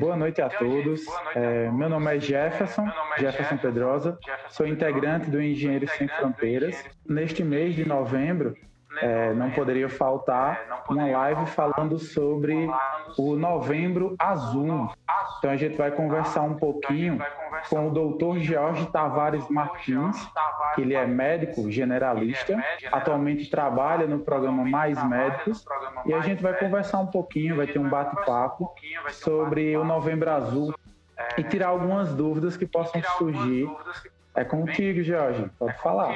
Boa noite a todos. É, meu nome é Jefferson, Jefferson Pedrosa. Sou integrante do Engenheiros Sem Fronteiras. Neste mês de novembro, é, não poderia faltar uma live falando sobre o Novembro Azul. Então a gente vai conversar um pouquinho com o doutor Jorge Tavares Martins, que ele é médico generalista, atualmente trabalha no programa Mais Médicos, e a gente vai conversar um pouquinho, vai ter um bate-papo sobre o Novembro Azul e tirar algumas dúvidas que possam surgir é contigo, Jorge. Pode falar.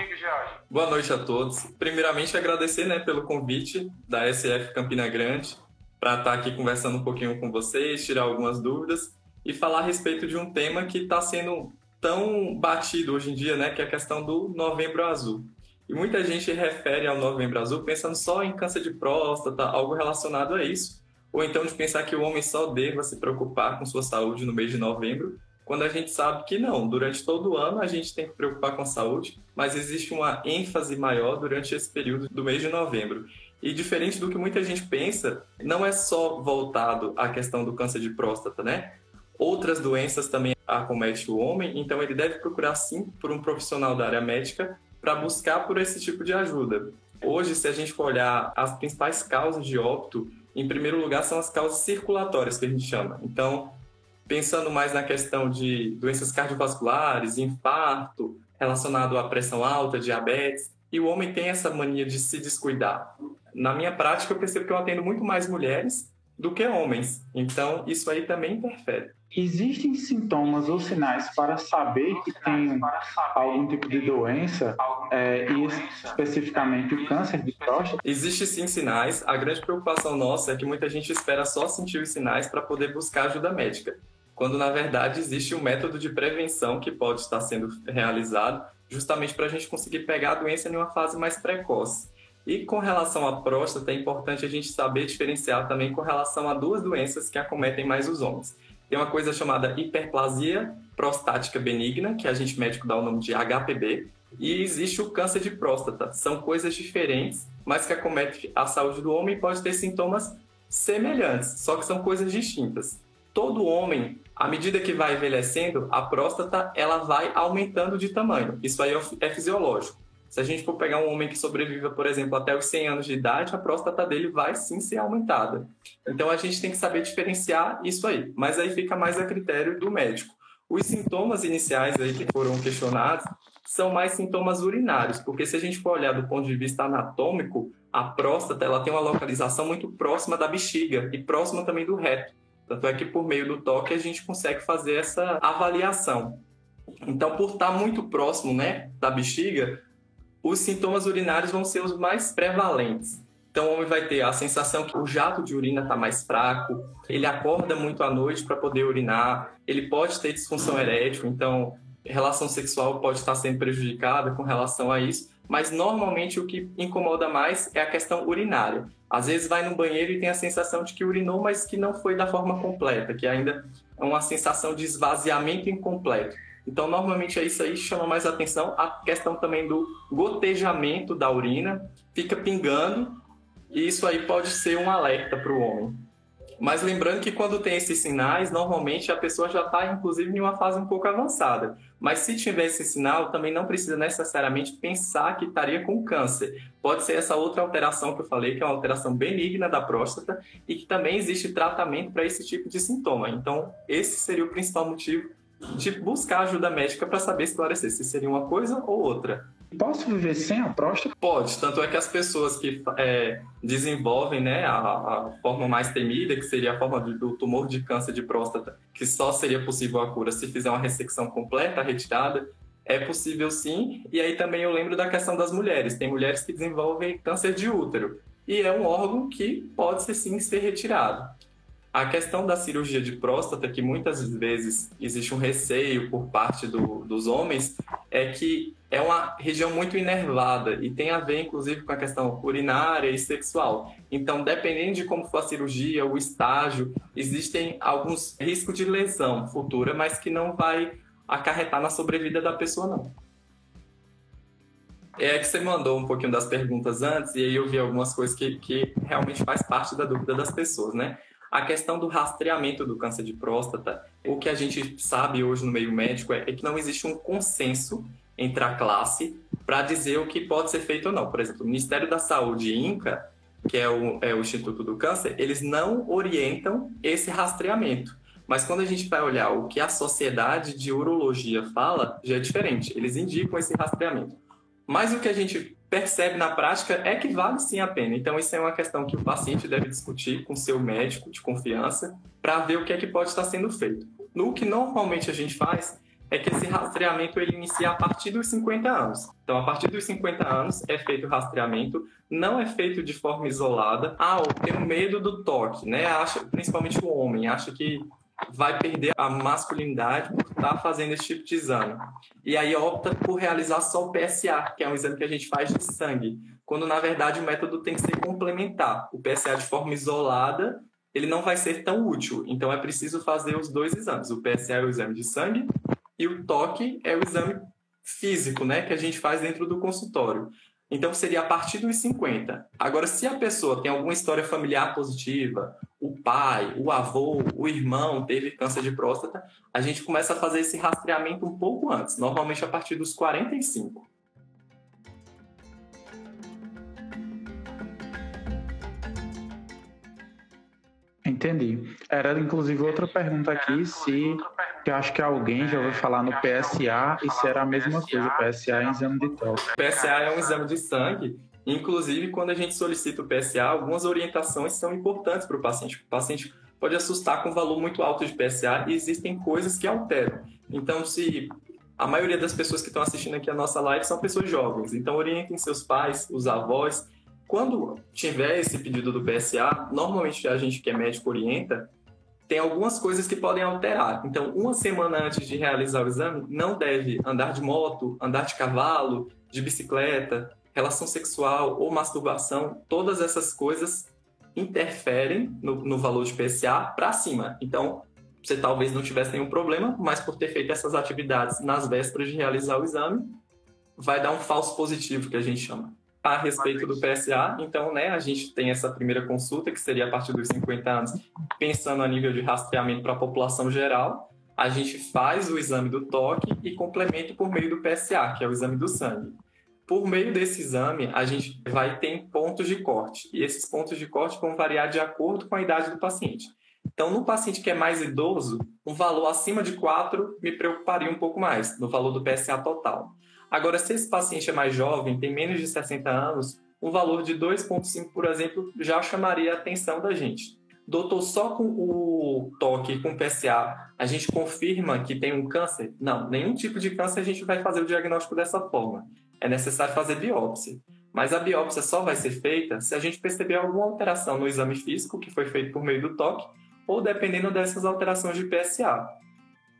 Boa noite a todos. Primeiramente, agradecer né, pelo convite da SF Campina Grande para estar aqui conversando um pouquinho com vocês, tirar algumas dúvidas e falar a respeito de um tema que está sendo tão batido hoje em dia, né, que é a questão do Novembro Azul. E muita gente refere ao Novembro Azul pensando só em câncer de próstata, algo relacionado a isso, ou então de pensar que o homem só deva se preocupar com sua saúde no mês de novembro, quando a gente sabe que não, durante todo o ano a gente tem que preocupar com a saúde, mas existe uma ênfase maior durante esse período do mês de novembro. E diferente do que muita gente pensa, não é só voltado à questão do câncer de próstata, né? Outras doenças também acometem o homem, então ele deve procurar sim por um profissional da área médica para buscar por esse tipo de ajuda. Hoje, se a gente for olhar as principais causas de óbito, em primeiro lugar são as causas circulatórias que a gente chama. Então, pensando mais na questão de doenças cardiovasculares, infarto, relacionado à pressão alta, diabetes, e o homem tem essa mania de se descuidar. Na minha prática, eu percebo que eu atendo muito mais mulheres do que homens. Então, isso aí também interfere. Existem sintomas ou sinais para saber que tem algum tipo de doença, é, e especificamente o câncer de próstata? Existem sim sinais. A grande preocupação nossa é que muita gente espera só sentir os sinais para poder buscar ajuda médica quando na verdade existe um método de prevenção que pode estar sendo realizado justamente para a gente conseguir pegar a doença em uma fase mais precoce. E com relação à próstata, é importante a gente saber diferenciar também com relação a duas doenças que acometem mais os homens. Tem uma coisa chamada hiperplasia prostática benigna, que a gente médico dá o nome de HPB, e existe o câncer de próstata. São coisas diferentes, mas que acometem a saúde do homem e pode ter sintomas semelhantes, só que são coisas distintas. Todo homem à medida que vai envelhecendo, a próstata ela vai aumentando de tamanho. Isso aí é, é fisiológico. Se a gente for pegar um homem que sobreviva, por exemplo, até os 100 anos de idade, a próstata dele vai sim ser aumentada. Então a gente tem que saber diferenciar isso aí, mas aí fica mais a critério do médico. Os sintomas iniciais aí que foram questionados são mais sintomas urinários, porque se a gente for olhar do ponto de vista anatômico, a próstata ela tem uma localização muito próxima da bexiga e próxima também do reto. Tanto é que por meio do toque a gente consegue fazer essa avaliação. Então, por estar muito próximo né, da bexiga, os sintomas urinários vão ser os mais prevalentes. Então, o homem vai ter a sensação que o jato de urina está mais fraco, ele acorda muito à noite para poder urinar, ele pode ter disfunção erétil, então, relação sexual pode estar sendo prejudicada com relação a isso, mas normalmente o que incomoda mais é a questão urinária. Às vezes vai no banheiro e tem a sensação de que urinou, mas que não foi da forma completa, que ainda é uma sensação de esvaziamento incompleto. Então, normalmente é isso aí chama mais atenção. A questão também do gotejamento da urina, fica pingando, e isso aí pode ser um alerta para o homem. Mas lembrando que quando tem esses sinais, normalmente a pessoa já está, inclusive, em uma fase um pouco avançada. Mas se tiver esse sinal, também não precisa necessariamente pensar que estaria com câncer. Pode ser essa outra alteração que eu falei, que é uma alteração benigna da próstata, e que também existe tratamento para esse tipo de sintoma. Então, esse seria o principal motivo de buscar ajuda médica para saber esclarecer se seria uma coisa ou outra. Posso viver sem a próstata? Pode, tanto é que as pessoas que é, desenvolvem né, a, a, forma mais temida, que seria a forma do, do, tumor de câncer de próstata, que só seria possível a cura se fizer uma ressecção completa, retirada, é possível sim. E aí também eu lembro da questão das mulheres. Tem mulheres que desenvolvem câncer de útero, e é um órgão que pode ser, sim ser retirado. A questão da cirurgia de próstata, que muitas vezes existe um receio por parte do, dos homens, é que é uma região muito inervada e tem a ver, inclusive, com a questão urinária e sexual. Então, dependendo de como for a cirurgia, o estágio, existem alguns riscos de lesão futura, mas que não vai acarretar na sobrevida da pessoa, não. É que você mandou um pouquinho das perguntas antes, e aí eu vi algumas coisas que, que realmente faz parte da dúvida das pessoas, né? A questão do rastreamento do câncer de próstata, o que a gente sabe hoje no meio médico é, é que não existe um consenso entre a classe para dizer o que pode ser feito ou não. Por exemplo, o Ministério da Saúde INCA, que é o, é o Instituto do Câncer, eles não orientam esse rastreamento. Mas quando a gente vai olhar o que a Sociedade de Urologia fala, já é diferente. Eles indicam esse rastreamento. Mas o que a gente percebe na prática é que vale sim a pena. Então, isso é uma questão que o paciente deve discutir com seu médico de confiança para ver o que é que pode estar sendo feito. No que normalmente a gente faz é que esse rastreamento ele inicia a partir dos 50 anos. Então, a partir dos 50 anos é feito o rastreamento, não é feito de forma isolada. Ah, eu tenho medo do toque, né? Acha, principalmente o homem, acha que vai perder a masculinidade por estar fazendo esse tipo de exame. E aí opta por realizar só o PSA, que é um exame que a gente faz de sangue, quando na verdade o método tem que ser complementar. O PSA de forma isolada, ele não vai ser tão útil, então é preciso fazer os dois exames. O PSA é o exame de sangue e o toque é o exame físico, né, que a gente faz dentro do consultório. Então seria a partir dos 50. Agora, se a pessoa tem alguma história familiar positiva, o pai, o avô, o irmão teve câncer de próstata, a gente começa a fazer esse rastreamento um pouco antes, normalmente a partir dos 45. Entendi. Era inclusive outra pergunta aqui, se que eu acho que alguém já ouviu falar no PSA e se era a mesma coisa, o PSA é um exame de toque. O PSA é um exame de sangue, inclusive quando a gente solicita o PSA, algumas orientações são importantes para o paciente. O paciente pode assustar com um valor muito alto de PSA e existem coisas que alteram. Então, se a maioria das pessoas que estão assistindo aqui a nossa live são pessoas jovens, então orientem seus pais, os avós, quando tiver esse pedido do PSA, normalmente a gente que é médico orienta, tem algumas coisas que podem alterar. Então, uma semana antes de realizar o exame, não deve andar de moto, andar de cavalo, de bicicleta, relação sexual ou masturbação. Todas essas coisas interferem no, no valor de PSA para cima. Então, você talvez não tivesse nenhum problema, mas por ter feito essas atividades nas vésperas de realizar o exame, vai dar um falso positivo, que a gente chama a respeito do PSA. Então, né, a gente tem essa primeira consulta, que seria a partir dos 50 anos, pensando a nível de rastreamento para a população geral. A gente faz o exame do toque e complementa por meio do PSA, que é o exame do sangue. Por meio desse exame, a gente vai ter pontos de corte, e esses pontos de corte vão variar de acordo com a idade do paciente. Então, no paciente que é mais idoso, um valor acima de 4 me preocuparia um pouco mais, no valor do PSA total. Agora, se esse paciente é mais jovem, tem menos de 60 anos, um valor de 2,5, por exemplo, já chamaria a atenção da gente. Doutor, só com o toque, com o PSA, a gente confirma que tem um câncer? Não, nenhum tipo de câncer a gente vai fazer o diagnóstico dessa forma. É necessário fazer biópsia. Mas a biópsia só vai ser feita se a gente perceber alguma alteração no exame físico que foi feito por meio do toque, ou dependendo dessas alterações de PSA.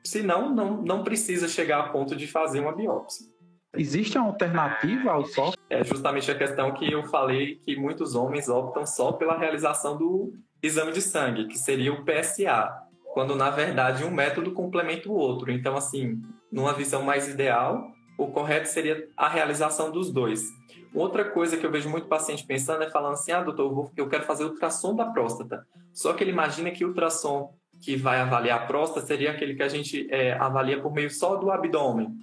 Senão, não, não precisa chegar a ponto de fazer uma biópsia. Existe uma alternativa ao só? É justamente a questão que eu falei que muitos homens optam só pela realização do exame de sangue, que seria o PSA, quando na verdade um método complementa o outro. Então, assim, numa visão mais ideal, o correto seria a realização dos dois. Outra coisa que eu vejo muito paciente pensando é falando assim: ah, doutor, eu quero fazer ultrassom da próstata. Só que ele imagina que o ultrassom que vai avaliar a próstata seria aquele que a gente é, avalia por meio só do abdômen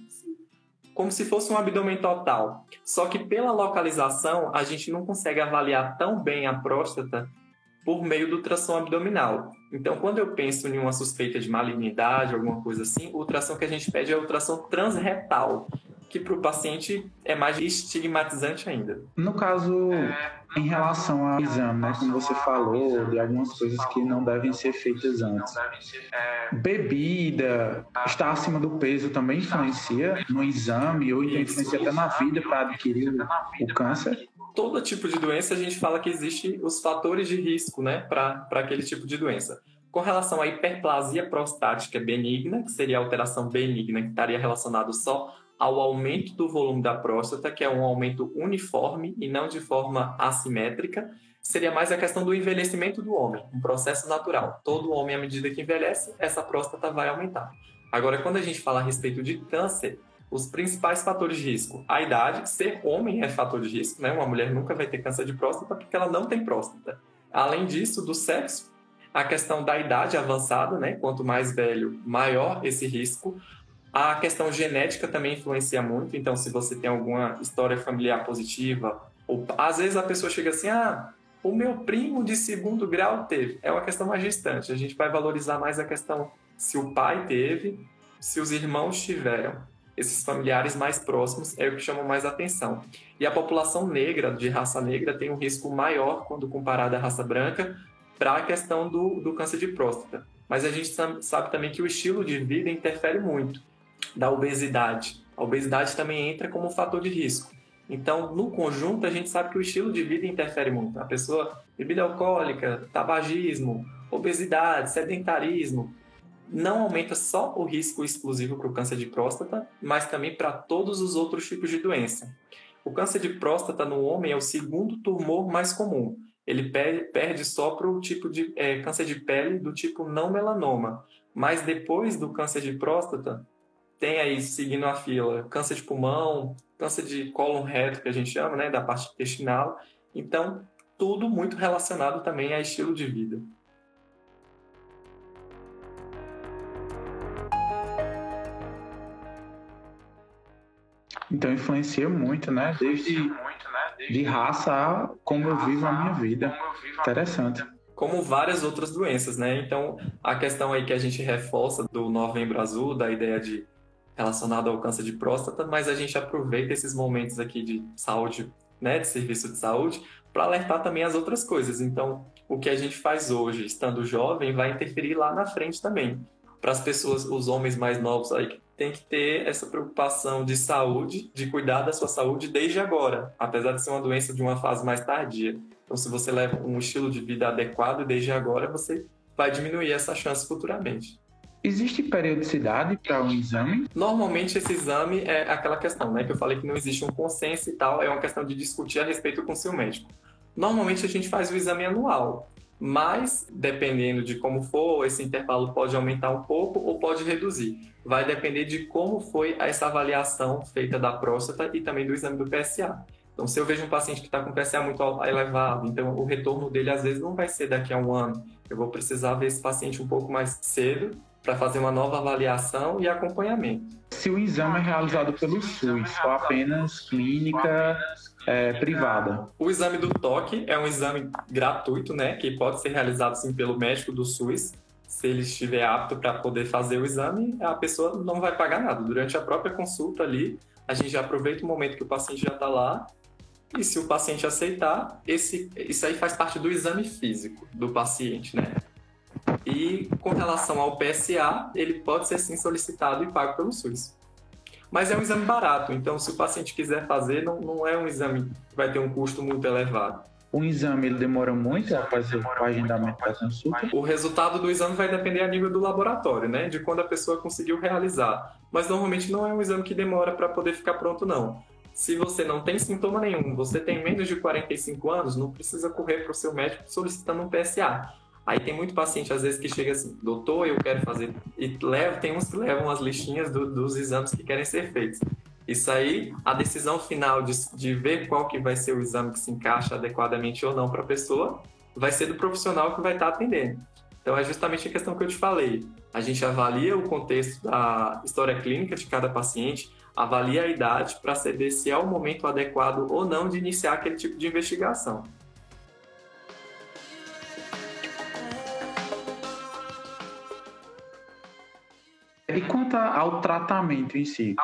como se fosse um abdômen total. Só que pela localização, a gente não consegue avaliar tão bem a próstata por meio do ultrassom abdominal. Então, quando eu penso em uma suspeita de malignidade, alguma coisa assim, o ultrassom que a gente pede é o ultrassom transretal, que para o paciente é mais estigmatizante ainda. No caso, em relação ao exame, né, como você falou, de algumas coisas que não devem ser feitas antes. Bebida, estar acima do peso também influencia no exame ou influencia até na vida para adquirir o câncer? Todo tipo de doença a gente fala que existe os fatores de risco, né, para aquele tipo de doença. Com relação à hiperplasia prostática benigna, que seria a alteração benigna que estaria relacionado só ao aumento do volume da próstata, que é um aumento uniforme e não de forma assimétrica, seria mais a questão do envelhecimento do homem, um processo natural. Todo homem, à medida que envelhece, essa próstata vai aumentar. Agora, quando a gente fala a respeito de câncer, os principais fatores de risco, a idade, ser homem é fator de risco, né? Uma mulher nunca vai ter câncer de próstata porque ela não tem próstata. Além disso, do sexo, a questão da idade avançada, né? Quanto mais velho, maior esse risco. A questão genética também influencia muito. Então, se você tem alguma história familiar positiva, ou às vezes a pessoa chega assim, ah, o meu primo de segundo grau teve. É uma questão mais distante. A gente vai valorizar mais a questão se o pai teve, se os irmãos tiveram. Esses familiares mais próximos é o que chamam mais atenção. E a população negra, de raça negra, tem um risco maior quando comparada à raça branca para a questão do, do câncer de próstata. Mas a gente sabe também que o estilo de vida interfere muito da obesidade. A obesidade também entra como fator de risco. Então, no conjunto, a gente sabe que o estilo de vida interfere muito. A pessoa, bebida alcoólica, tabagismo, obesidade, sedentarismo, não aumenta só o risco exclusivo para o câncer de próstata, mas também para todos os outros tipos de doença. O câncer de próstata no homem é o segundo tumor mais comum. Ele perde só para o tipo de é, câncer de pele do tipo não melanoma. Mas depois do câncer de próstata, tem aí, seguindo a fila, câncer de pulmão, câncer de cólon reto, que a gente chama, né, da parte intestinal. Então, tudo muito relacionado também a estilo de vida. Então influencia muito, né? Desde de raça a como eu vivo a minha vida. Interessante. Como várias outras doenças, né? Então, a questão aí que a gente reforça do Novembro Azul, da ideia de relacionado ao câncer de próstata, mas a gente aproveita esses momentos aqui de saúde, né, de serviço de saúde, para alertar também as outras coisas. Então, o que a gente faz hoje, estando jovem, vai interferir lá na frente também. Para as pessoas, os homens mais novos aí, tem que ter essa preocupação de saúde, de cuidar da sua saúde desde agora, apesar de ser uma doença de uma fase mais tardia. Então, se você leva um estilo de vida adequado desde agora, você vai diminuir essa chance futuramente. Existe periodicidade para um exame? Normalmente esse exame é aquela questão, né, que eu falei que não existe um consenso e tal, é uma questão de discutir a respeito com o seu médico. Normalmente a gente faz o exame anual, mas dependendo de como for, esse intervalo pode aumentar um pouco ou pode reduzir. Vai depender de como foi essa avaliação feita da próstata e também do exame do PSA. Então, se eu vejo um paciente que está com PSA muito elevado, então o retorno dele às vezes não vai ser daqui a um ano. Eu vou precisar ver esse paciente um pouco mais cedo para fazer uma nova avaliação e acompanhamento. Se o exame é realizado pelo SUS ou apenas clínica é, privada? O exame do toque é um exame gratuito, né, que pode ser realizado sim pelo médico do SUS. Se ele estiver apto para poder fazer o exame, a pessoa não vai pagar nada. Durante a própria consulta ali, a gente já aproveita o momento que o paciente já está lá e se o paciente aceitar, esse, isso aí faz parte do exame físico do paciente, né? E com relação ao PSA, ele pode ser sim solicitado e pago pelo SUS. Mas é um exame barato, então se o paciente quiser fazer, não, não é um exame que vai ter um custo muito elevado. O exame ele demora muito após o agendamento da consulta? O resultado do exame vai depender a nível do laboratório, né? De quando a pessoa conseguiu realizar. Mas normalmente não é um exame que demora para poder ficar pronto, não. Se você não tem sintoma nenhum, você tem menos de 45 anos, não precisa correr para o seu médico solicitando um PSA. Aí tem muito paciente, às vezes, que chega assim, doutor, eu quero fazer. E leva, tem uns que levam as listinhas do, dos exames que querem ser feitos. Isso aí, a decisão final de, de ver qual que vai ser o exame que se encaixa adequadamente ou não para a pessoa, vai ser do profissional que vai estar tá atendendo. Então, é justamente a questão que eu te falei. A gente avalia o contexto da história clínica de cada paciente, avalia a idade para saber se é o momento adequado ou não de iniciar aquele tipo de investigação. E quanto ao tratamento em si?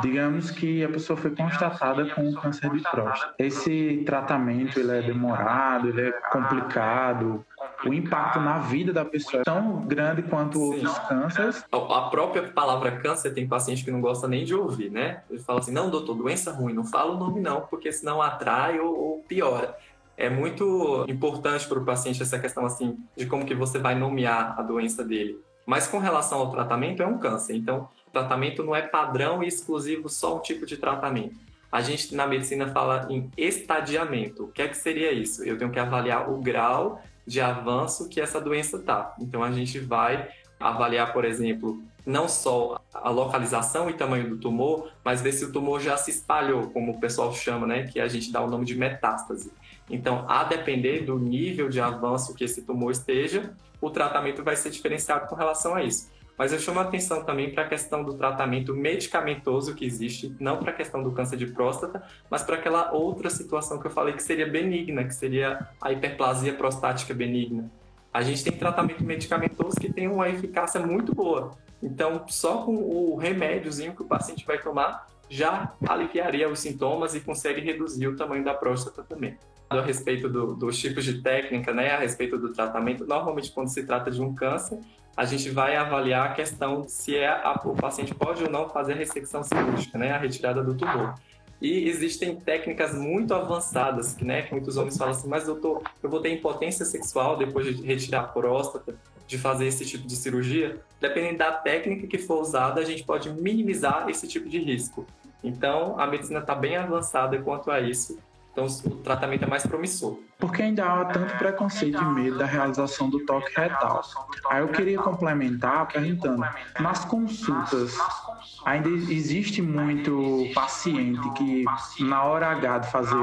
Digamos que a pessoa foi constatada com câncer de próstata. Esse tratamento ele é demorado, ele é complicado. O impacto na vida da pessoa é tão grande quanto outros cânceres. A própria palavra câncer tem paciente que não gosta nem de ouvir, né? Ele fala assim: não, doutor, doença ruim, não fala o nome não, porque senão atrai ou, ou piora é muito importante para o paciente essa questão assim de como que você vai nomear a doença dele. Mas com relação ao tratamento, é um câncer. Então, o tratamento não é padrão e exclusivo só um tipo de tratamento. A gente na medicina fala em estadiamento. O que é que seria isso? Eu tenho que avaliar o grau de avanço que essa doença está. Então, a gente vai avaliar, por exemplo, não só a localização e tamanho do tumor, mas ver se o tumor já se espalhou, como o pessoal chama, né, que a gente dá o nome de metástase. Então, a depender do nível de avanço que esse tumor esteja, o tratamento vai ser diferenciado com relação a isso. Mas eu chamo a atenção também para a questão do tratamento medicamentoso que existe, não para a questão do câncer de próstata, mas para aquela outra situação que eu falei que seria benigna, que seria a hiperplasia prostática benigna. A gente tem tratamento medicamentoso que tem uma eficácia muito boa. Então, só com o remédiozinho que o paciente vai tomar, já aliviaria os sintomas e consegue reduzir o tamanho da próstata também. A respeito do, dos tipos de técnica, né, a respeito do tratamento, normalmente quando se trata de um câncer, a gente vai avaliar a questão se é a, o paciente pode ou não fazer a ressecção cirúrgica, né, a retirada do tumor. E existem técnicas muito avançadas, né, que muitos homens falam assim, mas doutor, eu vou ter impotência sexual depois de retirar a próstata, de fazer esse tipo de cirurgia. Dependendo da técnica que for usada, a gente pode minimizar esse tipo de risco. Então, a medicina está bem avançada quanto a isso então, o tratamento é mais promissor. Porque ainda há tanto preconceito e medo da realização do toque retal. Aí eu queria complementar perguntando: nas consultas, ainda existe muito paciente que, na hora H de fazer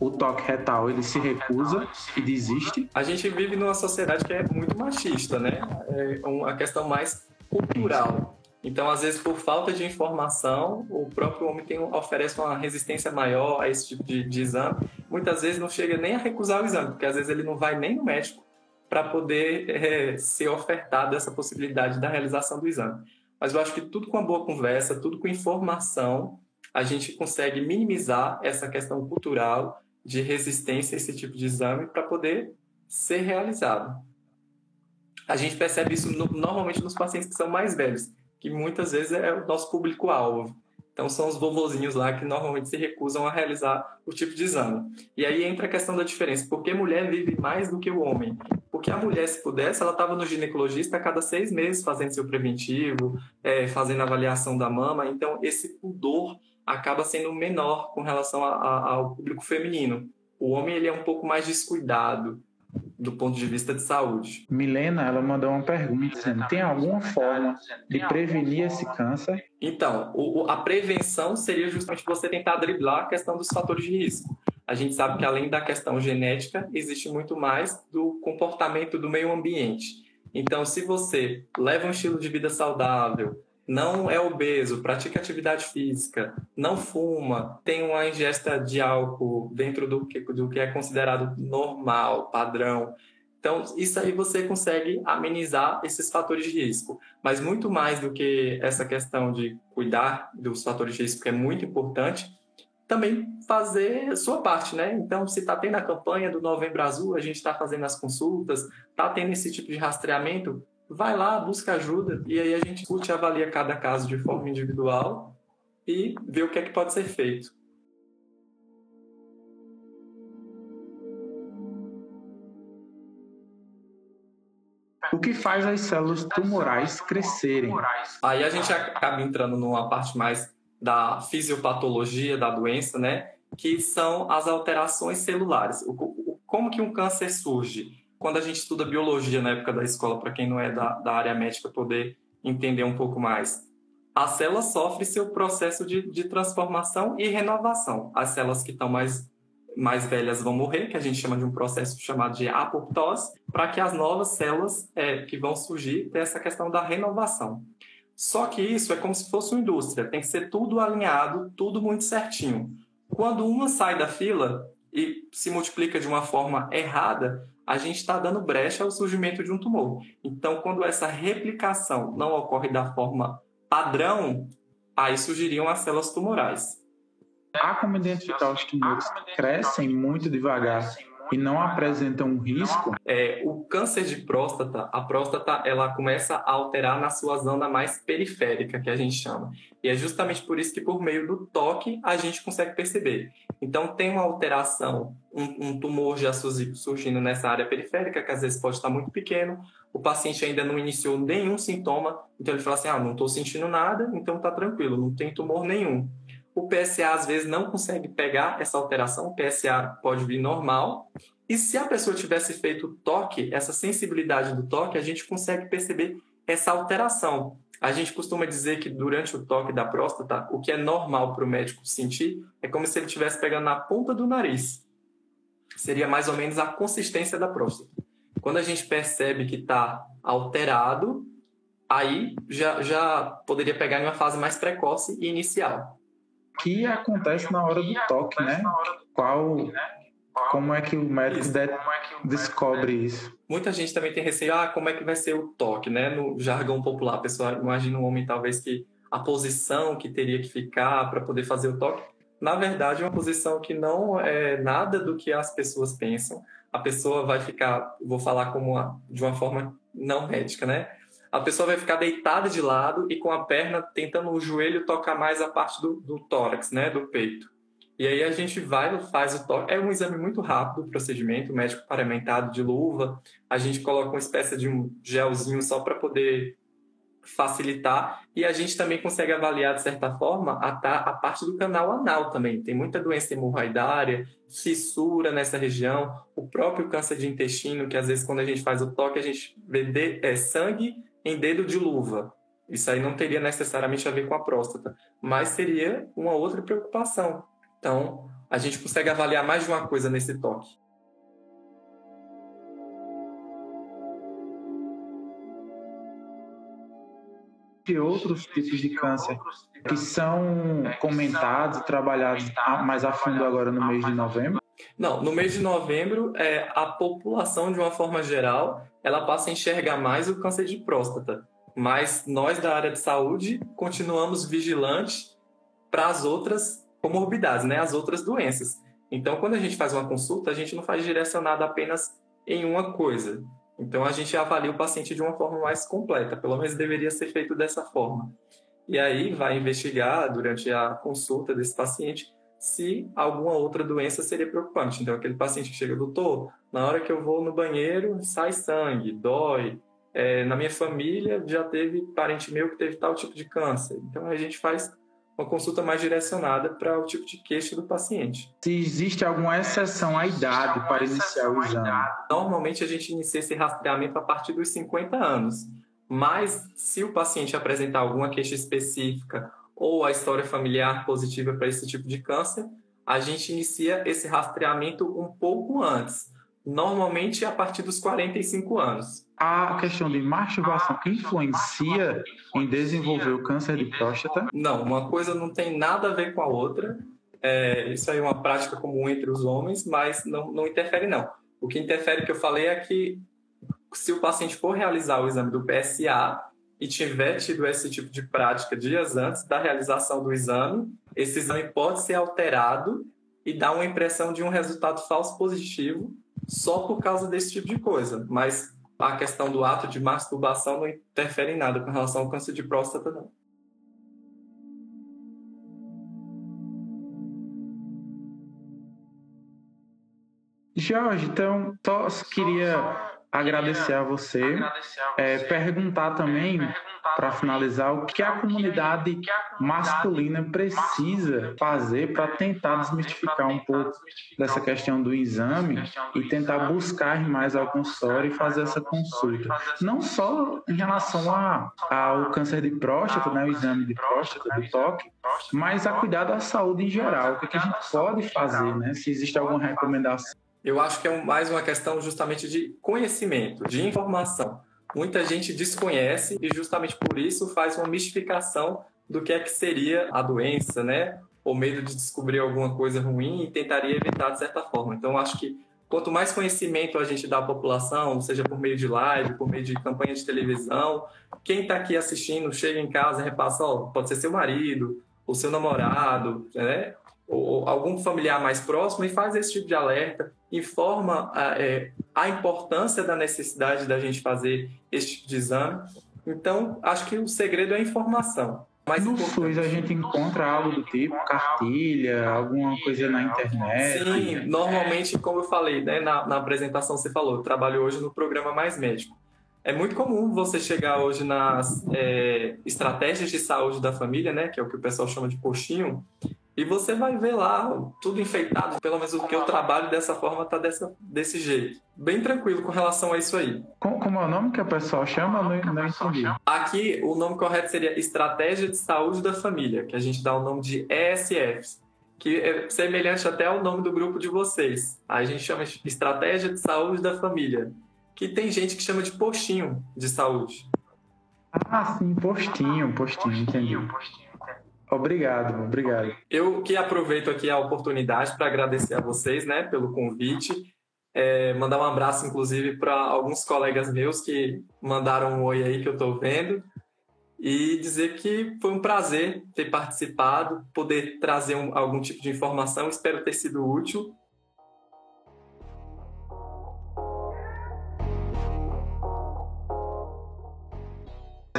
o, toque retal, ele se recusa e desiste? A gente vive numa sociedade que é muito machista, né? É uma questão mais cultural. Então, às vezes, por falta de informação, o próprio homem tem, oferece uma resistência maior a esse tipo de, de exame. Muitas vezes não chega nem a recusar o exame, porque às vezes ele não vai nem no médico para poder é, ser ofertado essa possibilidade da realização do exame. Mas eu acho que tudo com uma boa conversa, tudo com informação, a gente consegue minimizar essa questão cultural de resistência a esse tipo de exame para poder ser realizado. A gente percebe isso no, normalmente nos pacientes que são mais velhos que muitas vezes é o nosso público-alvo. Então, são os vovozinhos lá que normalmente se recusam a realizar o tipo de exame. E aí entra a questão da diferença. Por que mulher vive mais do que o homem? Porque a mulher, se pudesse, ela estava no ginecologista a cada seis meses fazendo seu preventivo, é, fazendo avaliação da mama. Então, esse pudor acaba sendo menor com relação a, a, ao público feminino. O homem ele é um pouco mais descuidado, do ponto de vista de saúde. Milena, ela mandou uma pergunta dizendo: tem alguma forma de prevenir esse câncer? Então, o, a prevenção seria justamente você tentar driblar a questão dos fatores de risco. A gente sabe que além da questão genética, existe muito mais do comportamento do meio ambiente. Então, se você leva um estilo de vida saudável, não é obeso, pratica atividade física, não fuma, tem uma ingesta de álcool dentro do que, do que é considerado normal, padrão. Então, isso aí você consegue amenizar esses fatores de risco. Mas muito mais do que essa questão de cuidar dos fatores de risco, que é muito importante, também fazer a sua parte, né? Então, se está tendo a campanha do Novembro Azul, a gente está fazendo as consultas, está tendo esse tipo de rastreamento, vai lá, busca ajuda e aí a gente discute e avalia cada caso de forma individual e vê o que é que pode ser feito. O que faz as células tumorais crescerem? Aí a gente acaba entrando numa parte mais da fisiopatologia da doença, né? Que são as alterações celulares. como que um câncer surge? Quando a gente estuda biologia na época da escola, para quem não é da, da, área médica poder entender um pouco mais, a célula sofre seu processo de, de transformação e renovação. As células que estão mais, mais velhas vão morrer, que a gente chama de um processo chamado de apoptose, para que as novas células é, que vão surgir tenham essa questão da renovação. Só que isso é como se fosse uma indústria, tem que ser tudo alinhado, tudo muito certinho. Quando uma sai da fila e se multiplica de uma forma errada, a gente está dando brecha ao surgimento de um tumor. Então, quando essa replicação não ocorre da forma padrão, aí surgiriam as células tumorais. Há como identificar os tumores que crescem muito devagar e não apresentam um risco? É, o câncer de próstata, a próstata, ela começa a alterar na sua zona mais periférica, que a gente chama. E é justamente por isso que por meio do toque a gente consegue perceber. Então tem uma alteração, um, um tumor já surgindo nessa área periférica, que às vezes pode estar muito pequeno, o paciente ainda não iniciou nenhum sintoma, então ele fala assim, ah, não estou sentindo nada, então está tranquilo, não tem tumor nenhum. O PSA às vezes não consegue pegar essa alteração, o PSA pode vir normal. E se a pessoa tivesse feito toque, essa sensibilidade do toque, a gente consegue perceber essa alteração. A gente costuma dizer que durante o toque da próstata, o que é normal para o médico sentir é como se ele estivesse pegando na ponta do nariz. Seria mais ou menos a consistência da próstata. Quando a gente percebe que está alterado, aí já, já poderia pegar em uma fase mais precoce e inicial. Que acontece na hora do toque, né? Qual, como é que o médico de, descobre isso? Muita gente também tem receio, ah, como é que vai ser o toque, né? No jargão popular, a pessoa imagina um homem talvez que a posição que teria que ficar para poder fazer o toque. Na verdade, é uma posição que não é nada do que as pessoas pensam. A pessoa vai ficar, vou falar como uma, de uma forma não médica, né? A pessoa vai ficar deitada de lado e com a perna tentando o joelho tocar mais a parte do, do tórax, né, do peito. E aí a gente vai, faz o toque. É um exame muito rápido o procedimento, o médico paramentado de luva. A gente coloca uma espécie de um gelzinho só para poder facilitar. E a gente também consegue avaliar, de certa forma, a, a parte do canal anal também. Tem muita doença hemorroidária, fissura nessa região, o próprio câncer de intestino, que às vezes quando a gente faz o toque, a gente vê de, é, sangue em dedo de luva. Isso aí não teria necessariamente a ver com a próstata, mas seria uma outra preocupação. Então, a gente consegue avaliar mais de uma coisa nesse toque. de outros tipos de câncer que são comentados e trabalhados mais a fundo agora no mês de novembro? Não, no mês de novembro, é, a população, de uma forma geral, ela passa a enxergar mais o câncer de próstata. Mas nós da área de saúde continuamos vigilantes para as outras comorbidades, né? as outras doenças. Então, quando a gente faz uma consulta, a gente não faz direcionado apenas em uma coisa. Então, a gente avalia o paciente de uma forma mais completa, pelo menos deveria ser feito dessa forma. E aí vai investigar durante a consulta desse paciente se alguma outra doença seria preocupante. Então, aquele paciente que chega, doutor, na hora que eu vou no banheiro, sai sangue, dói. É, na minha família já teve parente meu que teve tal tipo de câncer. Então, a gente faz uma consulta mais direcionada para o tipo de queixa do paciente. Se existe alguma exceção à idade para iniciar o exame? Normalmente, a gente inicia esse rastreamento a partir dos 50 anos. Mas, se o paciente apresentar alguma queixa específica ou a história familiar positiva para esse tipo de câncer, a gente inicia esse rastreamento um pouco antes, normalmente a partir dos 45 anos. A questão de masturbação influencia em desenvolver o câncer de próstata? Não, uma coisa não tem nada a ver com a outra. É, isso aí é uma prática comum entre os homens, mas não, não interfere não. O que interfere que eu falei é que se o paciente for realizar o exame do PSA, e tiver tido esse tipo de prática dias antes da realização do exame, esse exame pode ser alterado e dar uma impressão de um resultado falso positivo só por causa desse tipo de coisa. Mas a questão do ato de masturbação não interfere em nada com relação ao câncer de próstata, não. Jorge, então, só queria agradecer a você, é, perguntar também, para finalizar, o que a comunidade masculina precisa fazer para tentar desmistificar um pouco dessa questão do exame e tentar buscar mais ao consultório e fazer essa consulta. Não só em relação a, ao câncer de próstata, né, o exame de próstata, do toque, mas a cuidar da saúde em geral. O que, é que a gente pode fazer, né? Se existe alguma recomendação eu acho que é mais uma questão justamente de conhecimento, de informação. Muita gente desconhece e justamente por isso faz uma mistificação do que é que seria a doença, né? Ou medo de descobrir alguma coisa ruim e tentaria evitar de certa forma. Então, acho que quanto mais conhecimento a gente dá à população, seja por meio de live, por meio de campanha de televisão, quem está aqui assistindo chega em casa e repassa, ó, pode ser seu marido, o seu namorado, né? Ou algum familiar mais próximo e faz esse tipo de alerta, informa a, é, a importância da necessidade da gente fazer esse tipo de exame. Então, acho que o segredo é a informação. Mas no SUS a gente encontra algo do tipo cartilha, alguma coisa na internet? Sim, normalmente, como eu falei, né, na, na apresentação você falou, eu trabalho hoje no programa Mais Médico. É muito comum você chegar hoje nas é, estratégias de saúde da família, né, que é o que o pessoal chama de postinho, e você vai ver lá tudo enfeitado, pelo menos o que eu trabalho dessa forma tá dessa, desse jeito. Bem tranquilo com relação a isso aí. Como, como é o nome que o pessoal chama? Não, não entendi. Aqui o nome correto seria Estratégia de Saúde da Família, que a gente dá o nome de ESFs, que é semelhante até ao nome do grupo de vocês. A gente chama de Estratégia de Saúde da Família, que tem gente que chama de postinho de saúde. Ah, sim, postinho, postinho, entendi. Obrigado, obrigado. Eu que aproveito aqui a oportunidade para agradecer a vocês, né, pelo convite. É, mandar um abraço, inclusive, para alguns colegas meus que mandaram um oi aí que eu estou vendo. E dizer que foi um prazer ter participado, poder trazer um, algum tipo de informação. Espero ter sido útil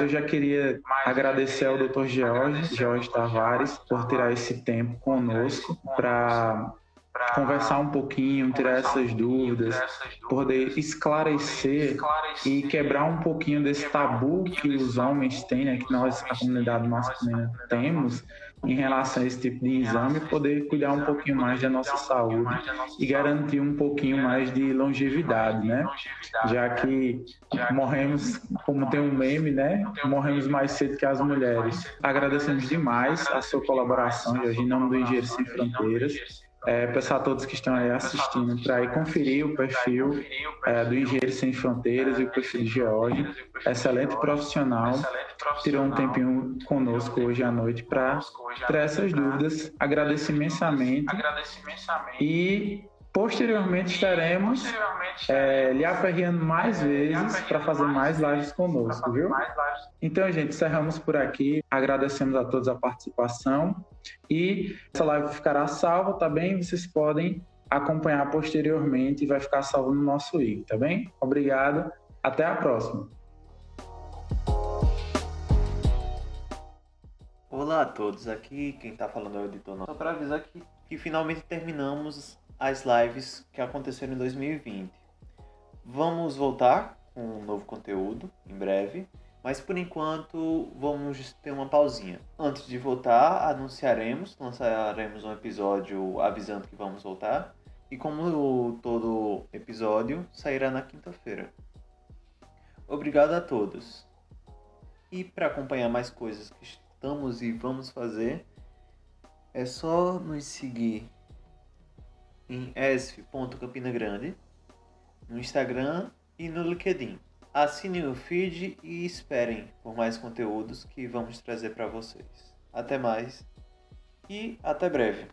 Eu já queria agradecer ao Dr. George, George Tavares, por tirar esse tempo conosco para conversar um pouquinho, tirar essas dúvidas, poder esclarecer e quebrar um pouquinho desse tabu que os homens têm, né, que nós, a comunidade masculina, temos em relação a esse tipo de exame, poder cuidar um pouquinho mais da nossa saúde e garantir um pouquinho mais de longevidade, né? Já que morremos, como tem um meme, né? Morremos mais cedo que as mulheres. Agradecemos demais a sua colaboração, Jorge, em nome do Engenheiro Sem Fronteiras é, peço a todos que estão aí assistindo para ir conferir o perfil é, do Engenheiro Sem Fronteiras e o perfil de George. Excelente profissional. Tirou um tempinho conosco hoje à noite para essas dúvidas. Agradeço imensamente. E Posteriormente estaremos é, lhe aferreando mais vezes para fazer mais lives conosco, viu? Então, gente, encerramos por aqui. Agradecemos a todos a participação e essa live ficará salva, tá bem? Vocês podem acompanhar posteriormente e vai ficar salvo no nosso i, tá bem? Obrigado. Até a próxima. Olá a todos, aqui quem está falando é o editor. Só para avisar que, que finalmente terminamos as lives que aconteceram em 2020. Vamos voltar com um novo conteúdo em breve, mas por enquanto vamos ter uma pausinha. Antes de voltar, anunciaremos, lançaremos um episódio avisando que vamos voltar. E como todo episódio, sairá na quinta-feira. Obrigado a todos. E para acompanhar mais coisas que estamos e vamos fazer, é só nos seguir em esf.campinagrande, no Instagram e no LinkedIn. Assinem o feed e esperem por mais conteúdos que vamos trazer para vocês. Até mais e até breve.